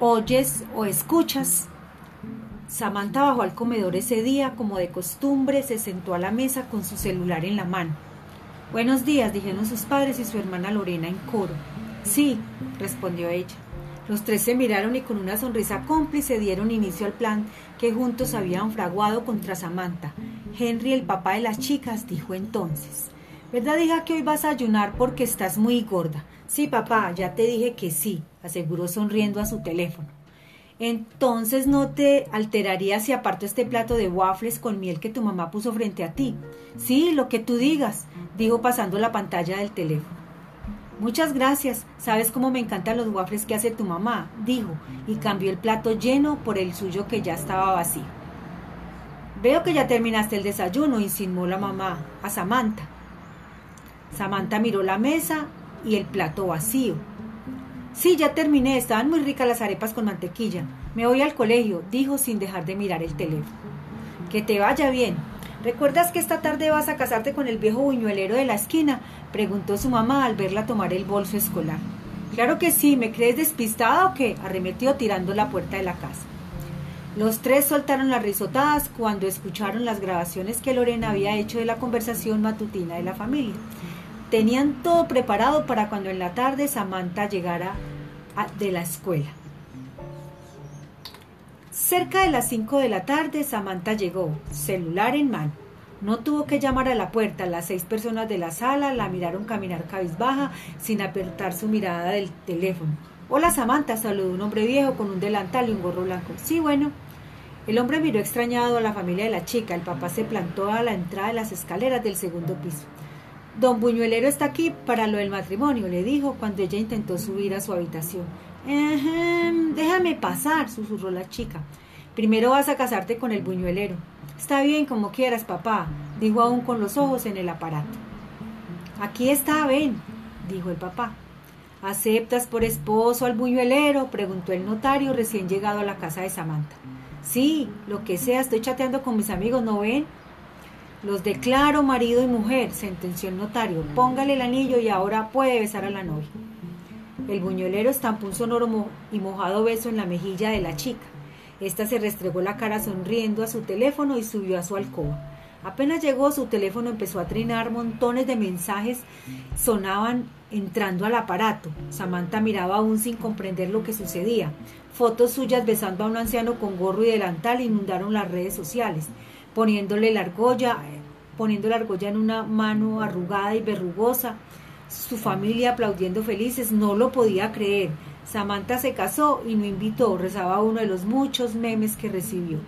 oyes o escuchas. Samantha bajó al comedor ese día, como de costumbre, se sentó a la mesa con su celular en la mano. Buenos días, dijeron sus padres y su hermana Lorena en coro. Sí, respondió ella. Los tres se miraron y con una sonrisa cómplice dieron inicio al plan que juntos habían fraguado contra Samantha. Henry, el papá de las chicas, dijo entonces. ¿Verdad, hija, que hoy vas a ayunar porque estás muy gorda? Sí, papá, ya te dije que sí, aseguró sonriendo a su teléfono. Entonces no te alteraría si aparto este plato de waffles con miel que tu mamá puso frente a ti. Sí, lo que tú digas, dijo pasando la pantalla del teléfono. Muchas gracias. Sabes cómo me encantan los waffles que hace tu mamá, dijo, y cambió el plato lleno por el suyo que ya estaba vacío. Veo que ya terminaste el desayuno, insinuó la mamá a Samantha. Samantha miró la mesa y el plato vacío. Sí, ya terminé, estaban muy ricas las arepas con mantequilla. Me voy al colegio, dijo sin dejar de mirar el teléfono. Que te vaya bien, ¿Recuerdas que esta tarde vas a casarte con el viejo buñuelero de la esquina? preguntó su mamá al verla tomar el bolso escolar. Claro que sí, ¿me crees despistada o qué? arremetió tirando la puerta de la casa. Los tres soltaron las risotadas cuando escucharon las grabaciones que Lorena había hecho de la conversación matutina de la familia. Tenían todo preparado para cuando en la tarde Samantha llegara de la escuela. Cerca de las cinco de la tarde, Samantha llegó, celular en mano. No tuvo que llamar a la puerta. Las seis personas de la sala la miraron caminar cabizbaja sin apertar su mirada del teléfono. Hola Samantha, saludó un hombre viejo con un delantal y un gorro blanco. Sí, bueno. El hombre miró extrañado a la familia de la chica. El papá se plantó a la entrada de las escaleras del segundo piso. Don Buñuelero está aquí para lo del matrimonio, le dijo cuando ella intentó subir a su habitación. déjame pasar, susurró la chica. Primero vas a casarte con el buñuelero. Está bien, como quieras, papá, dijo aún con los ojos en el aparato. Aquí está, ven, dijo el papá. ¿Aceptas por esposo al buñuelero? preguntó el notario recién llegado a la casa de Samantha. Sí, lo que sea, estoy chateando con mis amigos, ¿no ven? Los declaro marido y mujer, sentenció el notario. Póngale el anillo y ahora puede besar a la novia. El buñuelero estampó un sonoro y mojado beso en la mejilla de la chica. Esta se restregó la cara sonriendo a su teléfono y subió a su alcoba. Apenas llegó, su teléfono empezó a trinar, montones de mensajes sonaban entrando al aparato. Samantha miraba aún sin comprender lo que sucedía. Fotos suyas besando a un anciano con gorro y delantal inundaron las redes sociales poniéndole la argolla, poniendo la argolla en una mano arrugada y verrugosa. Su familia aplaudiendo felices, no lo podía creer. Samantha se casó y no invitó, rezaba uno de los muchos memes que recibió.